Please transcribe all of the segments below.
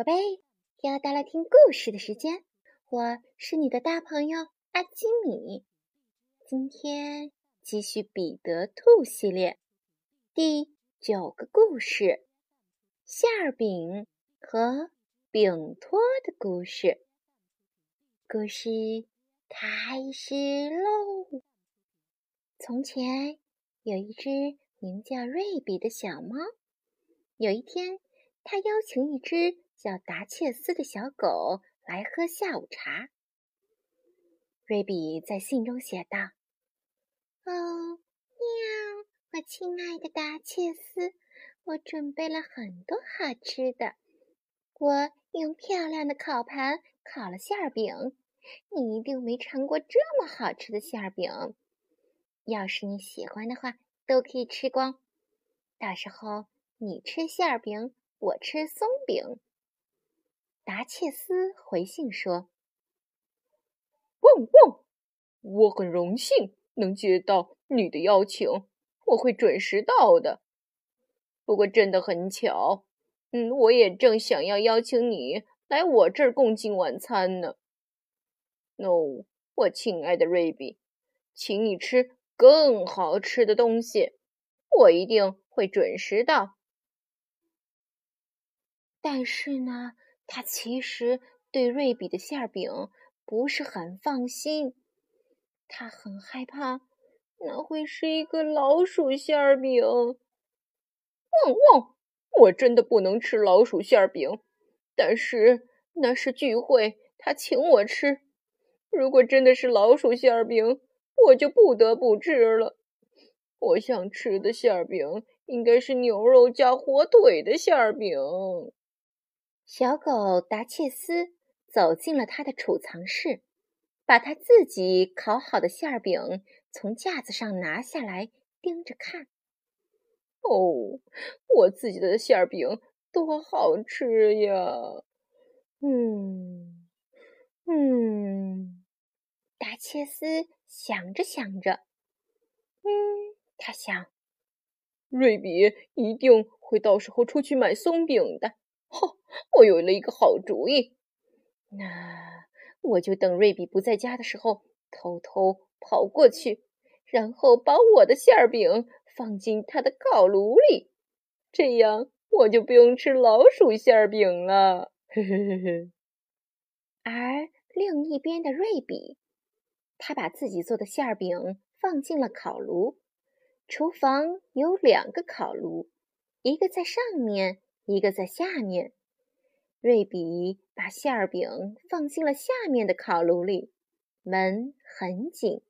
宝贝，又到了听故事的时间，我是你的大朋友阿基米。今天继续彼得兔系列第九个故事：馅饼和饼托的故事。故事开始喽！从前有一只名叫瑞比的小猫，有一天，它邀请一只。叫达切斯的小狗来喝下午茶。瑞比在信中写道：“哦，喵！我亲爱的达切斯，我准备了很多好吃的。我用漂亮的烤盘烤了馅饼，你一定没尝过这么好吃的馅饼。要是你喜欢的话，都可以吃光。到时候你吃馅饼，我吃松饼。”达切斯回信说：“汪汪，我很荣幸能接到你的邀请，我会准时到的。不过真的很巧，嗯，我也正想要邀请你来我这儿共进晚餐呢。No，，我亲爱的瑞比，请你吃更好吃的东西，我一定会准时到。但是呢？”他其实对瑞比的馅饼不是很放心，他很害怕那会是一个老鼠馅饼。汪汪！我真的不能吃老鼠馅饼，但是那是聚会，他请我吃。如果真的是老鼠馅饼，我就不得不吃了。我想吃的馅饼应该是牛肉加火腿的馅饼。小狗达切斯走进了他的储藏室，把他自己烤好的馅饼从架子上拿下来，盯着看。哦，我自己的馅饼多好吃呀！嗯嗯，达切斯想着想着，嗯，他想，瑞比一定会到时候出去买松饼的。哈，我有了一个好主意。那我就等瑞比不在家的时候，偷偷跑过去，然后把我的馅饼放进他的烤炉里，这样我就不用吃老鼠馅饼了。呵呵呵呵。而另一边的瑞比，他把自己做的馅饼放进了烤炉。厨房有两个烤炉，一个在上面。一个在下面，瑞比把馅儿饼放进了下面的烤炉里，门很紧，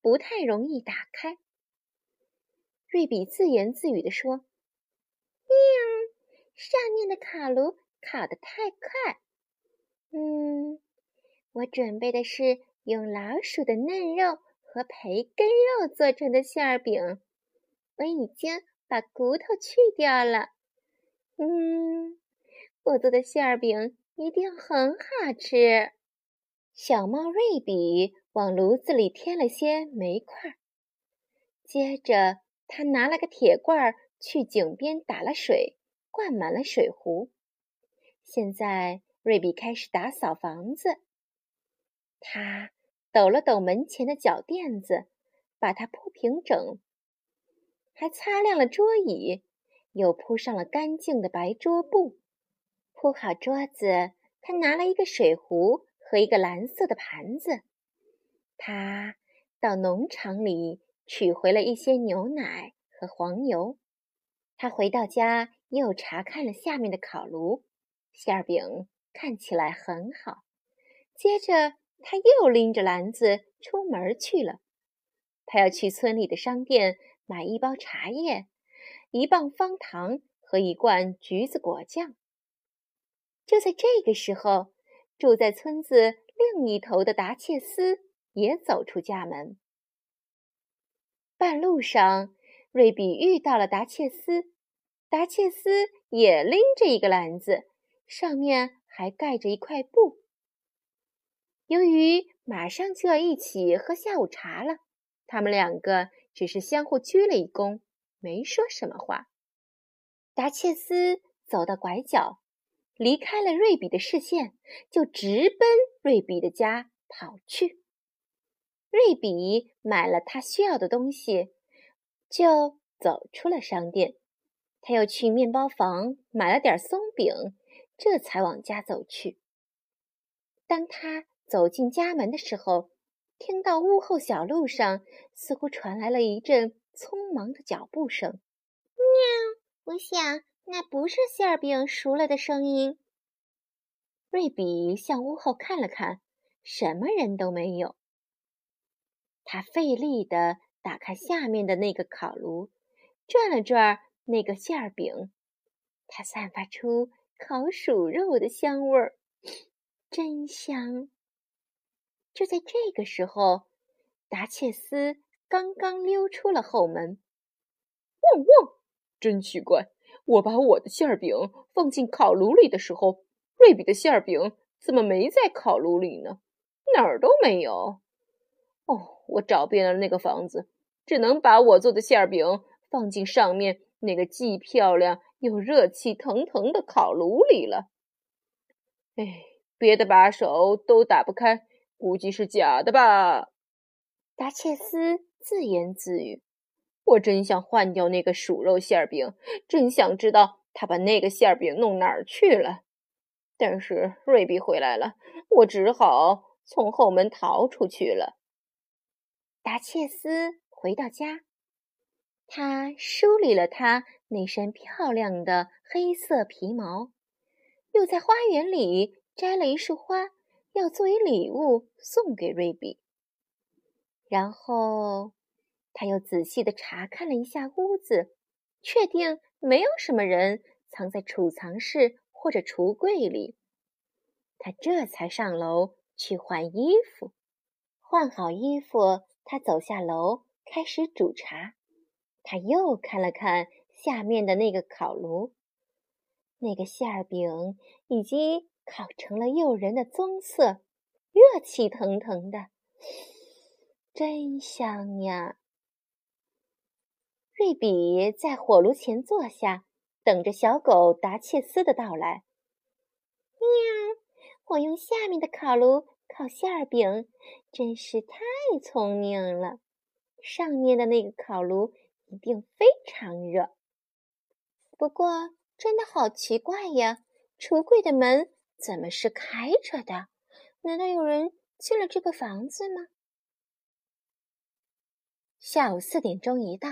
不太容易打开。瑞比自言自语地说：“喵，上面的烤炉烤得太快。嗯，我准备的是用老鼠的嫩肉和培根肉做成的馅儿饼，我已经把骨头去掉了。”嗯，我做的馅饼一定很好吃。小猫瑞比往炉子里添了些煤块，接着他拿了个铁罐去井边打了水，灌满了水壶。现在瑞比开始打扫房子，他抖了抖门前的脚垫子，把它铺平整，还擦亮了桌椅。又铺上了干净的白桌布，铺好桌子，他拿了一个水壶和一个蓝色的盘子。他到农场里取回了一些牛奶和黄油。他回到家，又查看了下面的烤炉，馅饼看起来很好。接着，他又拎着篮子出门去了。他要去村里的商店买一包茶叶。一磅方糖和一罐橘子果酱。就在这个时候，住在村子另一头的达切斯也走出家门。半路上，瑞比遇到了达切斯，达切斯也拎着一个篮子，上面还盖着一块布。由于马上就要一起喝下午茶了，他们两个只是相互鞠了一躬。没说什么话。达切斯走到拐角，离开了瑞比的视线，就直奔瑞比的家跑去。瑞比买了他需要的东西，就走出了商店。他又去面包房买了点松饼，这才往家走去。当他走进家门的时候，听到屋后小路上似乎传来了一阵匆忙的脚步声。喵！我想那不是馅儿饼熟了的声音。瑞比向屋后看了看，什么人都没有。他费力地打开下面的那个烤炉，转了转那个馅儿饼，它散发出烤鼠肉的香味儿，真香。就在这个时候，达切斯刚刚溜出了后门。汪汪！真奇怪，我把我的馅饼放进烤炉里的时候，瑞比的馅饼怎么没在烤炉里呢？哪儿都没有。哦，我找遍了那个房子，只能把我做的馅饼放进上面那个既漂亮又热气腾腾的烤炉里了。哎，别的把手都打不开，估计是假的吧？达切斯自言自语：“我真想换掉那个鼠肉馅饼，真想知道他把那个馅饼弄哪儿去了。但是瑞比回来了，我只好从后门逃出去了。”达切斯回到家，他梳理了他那身漂亮的黑色皮毛，又在花园里摘了一束花，要作为礼物送给瑞比。然后，他又仔细的查看了一下屋子，确定没有什么人藏在储藏室或者橱柜里。他这才上楼去换衣服，换好衣服。他走下楼，开始煮茶。他又看了看下面的那个烤炉，那个馅儿饼已经烤成了诱人的棕色，热气腾腾的，真香呀！瑞比在火炉前坐下，等着小狗达切斯的到来。喵！我用下面的烤炉。烤馅儿饼真是太聪明了，上面的那个烤炉一定非常热。不过，真的好奇怪呀，橱柜的门怎么是开着的？难道有人进了这个房子吗？下午四点钟一到，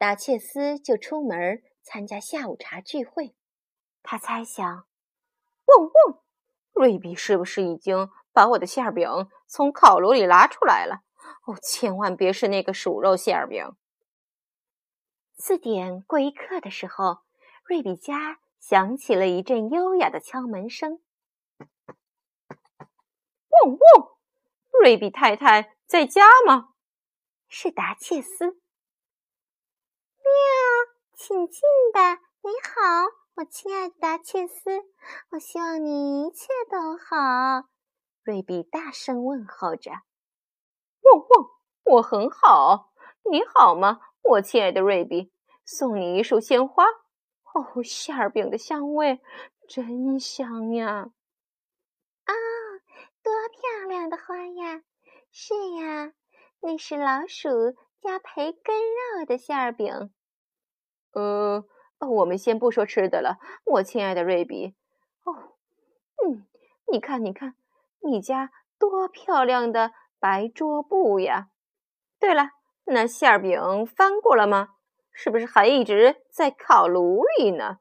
达切斯就出门参加下午茶聚会。他猜想：嗡嗡，瑞比是不是已经？把我的馅饼从烤炉里拿出来了，哦，千万别是那个鼠肉馅饼。四点过一刻的时候，瑞比家响起了一阵优雅的敲门声。嗡嗡，瑞比太太在家吗？是达切斯。喵，请进吧。你好，我亲爱的达切斯，我希望你一切都好。瑞比大声问候着：“汪汪，我很好，你好吗，我亲爱的瑞比？送你一束鲜花。哦，馅儿饼的香味真香呀！啊，多漂亮的花呀！是呀，那是老鼠加培根肉的馅儿饼。呃，我们先不说吃的了，我亲爱的瑞比。哦，嗯，你看，你看。”你家多漂亮的白桌布呀！对了，那馅饼翻过了吗？是不是还一直在烤炉里呢？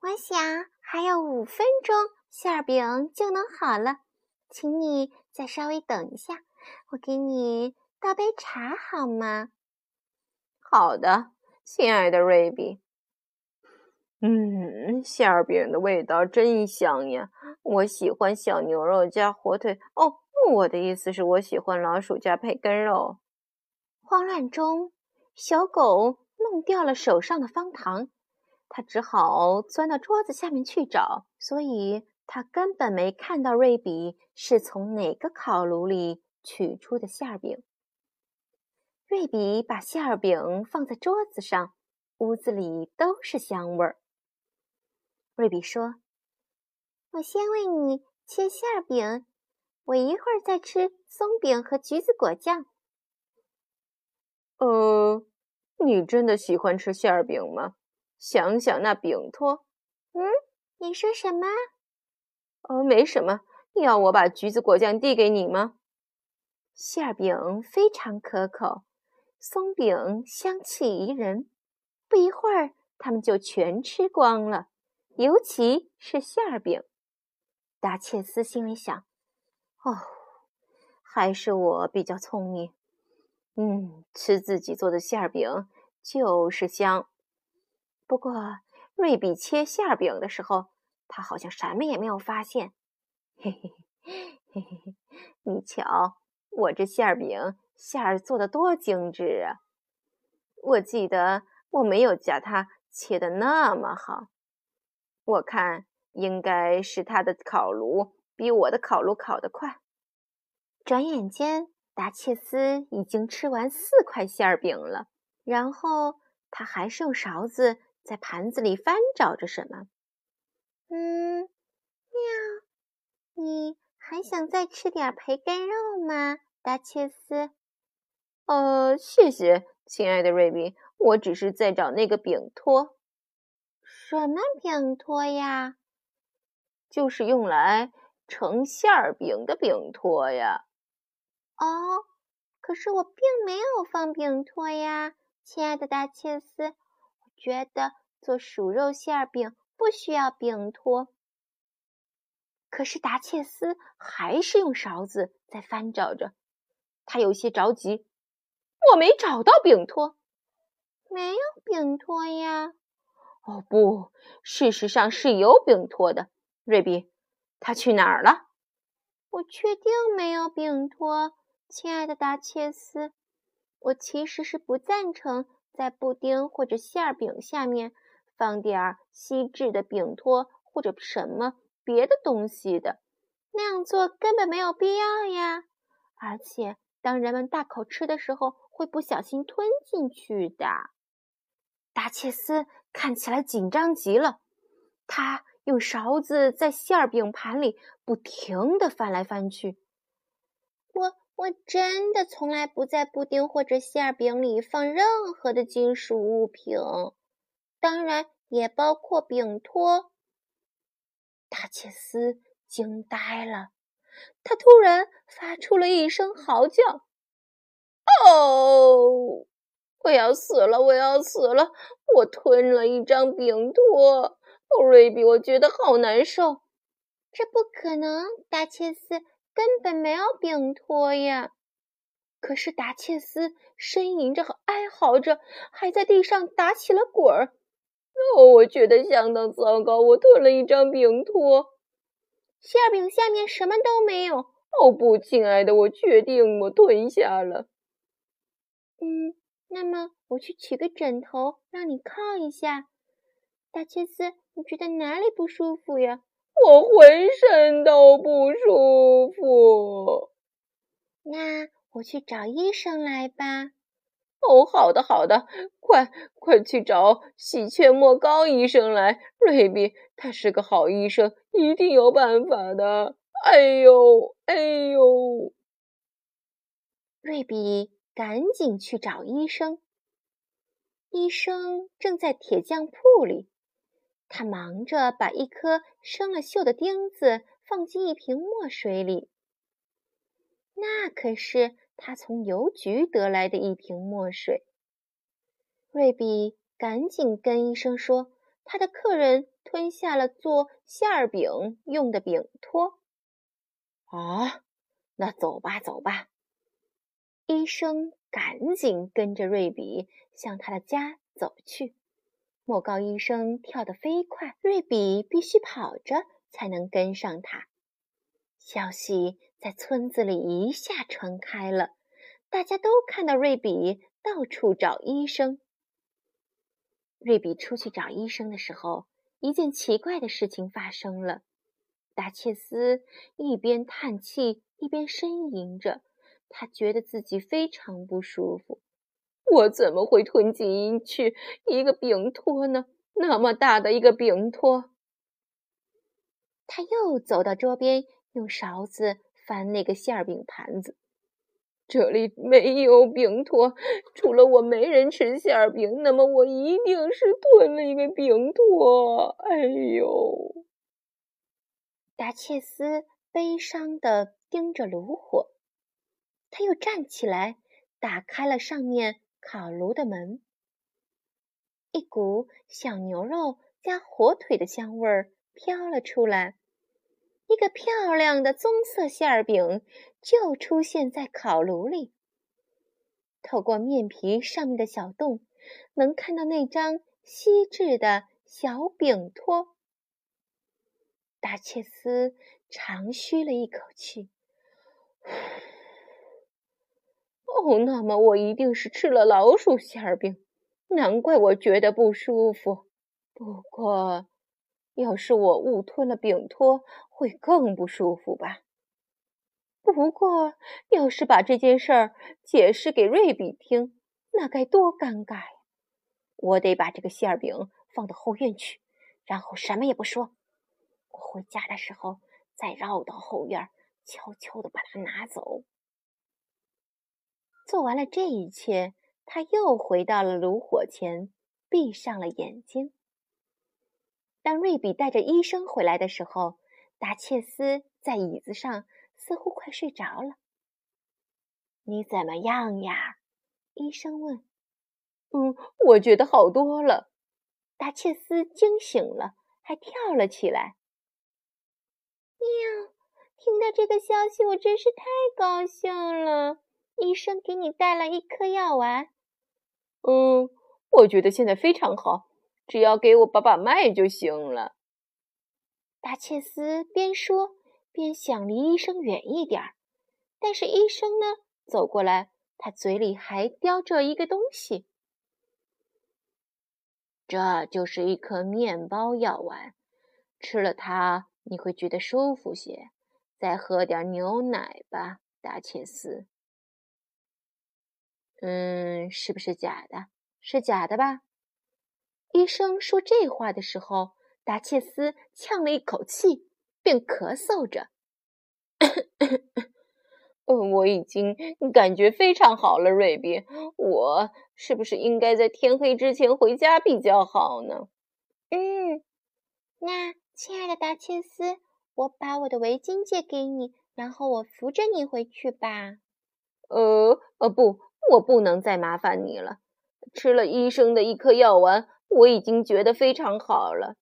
我想还有五分钟，馅饼就能好了。请你再稍微等一下，我给你倒杯茶好吗？好的，亲爱的瑞比。嗯，馅儿饼的味道真香呀！我喜欢小牛肉加火腿。哦，我的意思是我喜欢老鼠加培根肉。慌乱中，小狗弄掉了手上的方糖，它只好钻到桌子下面去找，所以它根本没看到瑞比是从哪个烤炉里取出的馅儿饼。瑞比把馅儿饼放在桌子上，屋子里都是香味儿。瑞比说：“我先为你切馅饼，我一会儿再吃松饼和橘子果酱。”呃，你真的喜欢吃馅饼吗？想想那饼托。嗯，你说什么？哦，没什么。要我把橘子果酱递给你吗？馅饼非常可口，松饼香气宜人。不一会儿，他们就全吃光了，尤其是馅饼。达切斯心里想：“哦，还是我比较聪明。嗯，吃自己做的馅饼就是香。”不过，瑞比切馅饼的时候，他好像什么也没有发现。嘿嘿嘿嘿嘿，你瞧，我这馅饼馅儿做的多精致啊！我记得我没有叫它切的那么好。我看应该是他的烤炉比我的烤炉烤得快。转眼间，达切斯已经吃完四块馅儿饼了，然后他还是用勺子在盘子里翻找着什么。嗯，喵。你还想再吃点培根肉吗，达切斯？呃，谢谢，亲爱的瑞比，我只是在找那个饼托。什么饼托呀？就是用来盛馅儿饼的饼托呀。哦，可是我并没有放饼托呀，亲爱的达切斯。我觉得做薯肉馅儿饼不需要饼托。可是达切斯还是用勺子在翻找着，他有些着急。我没找到饼托，没有饼托呀。哦不，事实上是有饼托的。瑞比，他去哪儿了？我确定没有饼托，亲爱的达切斯。我其实是不赞成在布丁或者馅饼下面放点儿锡制的饼托或者什么。别的东西的那样做根本没有必要呀！而且当人们大口吃的时候，会不小心吞进去的。达切斯看起来紧张极了，他用勺子在馅饼盘里不停地翻来翻去。我我真的从来不在布丁或者馅饼里放任何的金属物品，当然也包括饼托。达切斯惊呆了，他突然发出了一声嚎叫：“哦，我要死了！我要死了！我吞了一张饼托。哦，瑞比，我觉得好难受。”这不可能，达切斯根本没有饼托呀！可是达切斯呻吟着和哀嚎着，还在地上打起了滚儿。哦，我觉得相当糟糕。我吞了一张饼托，馅饼下面什么都没有。哦不，亲爱的，我确定我吞下了。嗯，那么我去取个枕头让你靠一下。大切斯，你觉得哪里不舒服呀？我浑身都不舒服。那我去找医生来吧。哦，好的，好的，快快去找喜鹊莫高医生来，瑞比，他是个好医生，一定有办法的。哎呦，哎呦！瑞比赶紧去找医生。医生正在铁匠铺里，他忙着把一颗生了锈的钉子放进一瓶墨水里。那可是。他从邮局得来的一瓶墨水。瑞比赶紧跟医生说：“他的客人吞下了做馅儿饼用的饼托。”啊，那走吧，走吧。医生赶紧跟着瑞比向他的家走去。莫高医生跳得飞快，瑞比必须跑着才能跟上他。消息在村子里一下传开了，大家都看到瑞比到处找医生。瑞比出去找医生的时候，一件奇怪的事情发生了。达切斯一边叹气一边呻吟着，他觉得自己非常不舒服。我怎么会吞进去一个饼托呢？那么大的一个饼托！他又走到桌边，用勺子翻那个馅饼盘子。这里没有饼托，除了我没人吃馅饼，那么我一定是吞了一个饼托。哎呦！达切斯悲伤的盯着炉火，他又站起来，打开了上面烤炉的门。一股小牛肉加火腿的香味儿飘了出来。一个漂亮的棕色馅饼就出现在烤炉里。透过面皮上面的小洞，能看到那张锡制的小饼托。达切斯长吁了一口气。哦，那么我一定是吃了老鼠馅饼，难怪我觉得不舒服。不过……要是我误吞了饼托，会更不舒服吧？不过，要是把这件事儿解释给瑞比听，那该多尴尬呀！我得把这个馅饼放到后院去，然后什么也不说。我回家的时候再绕到后院，悄悄地把它拿走。做完了这一切，他又回到了炉火前，闭上了眼睛。当瑞比带着医生回来的时候，达切斯在椅子上似乎快睡着了。“你怎么样呀？”医生问。“嗯，我觉得好多了。”达切斯惊醒了，还跳了起来。“喵！听到这个消息，我真是太高兴了。医生给你带了一颗药丸。”“嗯，我觉得现在非常好。”只要给我把把脉就行了。达切斯边说边想离医生远一点儿，但是医生呢走过来，他嘴里还叼着一个东西。这就是一颗面包药丸，吃了它你会觉得舒服些。再喝点牛奶吧，达切斯。嗯，是不是假的？是假的吧？医生说这话的时候，达切斯呛了一口气，便咳嗽着：“嗯，我已经感觉非常好了，瑞比。我是不是应该在天黑之前回家比较好呢？”“嗯，那亲爱的达切斯，我把我的围巾借给你，然后我扶着你回去吧。”“呃，呃，不，我不能再麻烦你了。吃了医生的一颗药丸。”我已经觉得非常好了。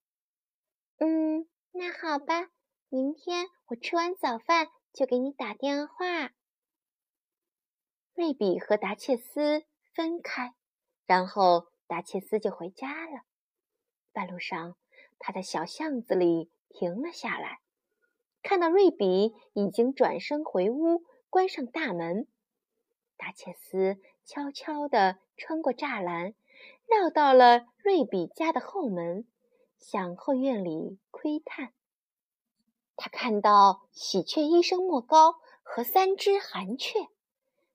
嗯，那好吧，明天我吃完早饭就给你打电话。瑞比和达切斯分开，然后达切斯就回家了。半路上，他在小巷子里停了下来，看到瑞比已经转身回屋，关上大门。达切斯悄悄地穿过栅栏。绕到了瑞比家的后门，向后院里窥探。他看到喜鹊医生莫高和三只寒雀，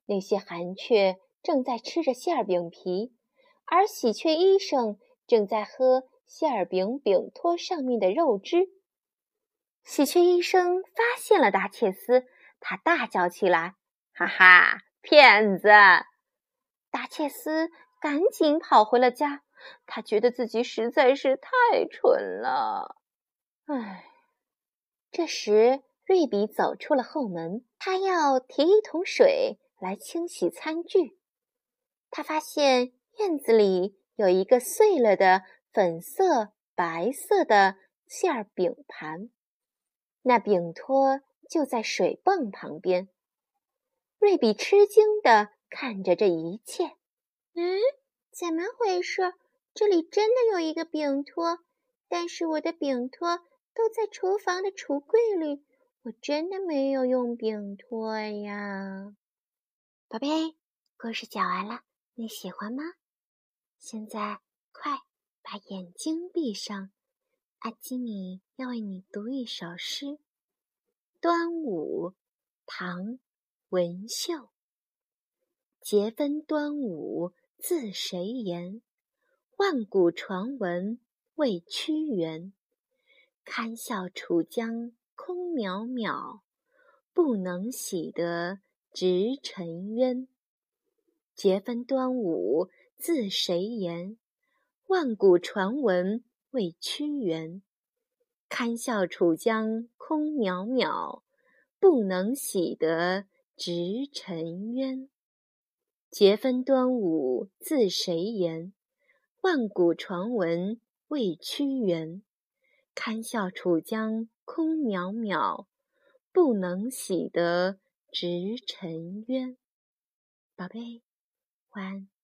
那些寒雀正在吃着馅饼皮，而喜鹊医生正在喝馅饼饼托上面的肉汁。喜鹊医生发现了达切斯，他大叫起来：“哈哈，骗子！”达切斯。赶紧跑回了家，他觉得自己实在是太蠢了。唉，这时瑞比走出了后门，他要提一桶水来清洗餐具。他发现院子里有一个碎了的粉色、白色的馅饼盘，那饼托就在水泵旁边。瑞比吃惊地看着这一切。嗯，怎么回事？这里真的有一个饼托，但是我的饼托都在厨房的橱柜里，我真的没有用饼托呀。宝贝，故事讲完了，你喜欢吗？现在快把眼睛闭上，阿基米要为你读一首诗，《端午》，唐·文秀。节分端午。自谁言？万古传闻为屈原。堪笑楚江空渺渺，不能洗得直沉冤。节分端午自谁言？万古传闻为屈原。堪笑楚江空渺渺，不能洗得直沉冤。节分端午自谁言？万古传闻未屈原。堪笑楚江空渺渺，不能洗得直沉冤。宝贝，晚安。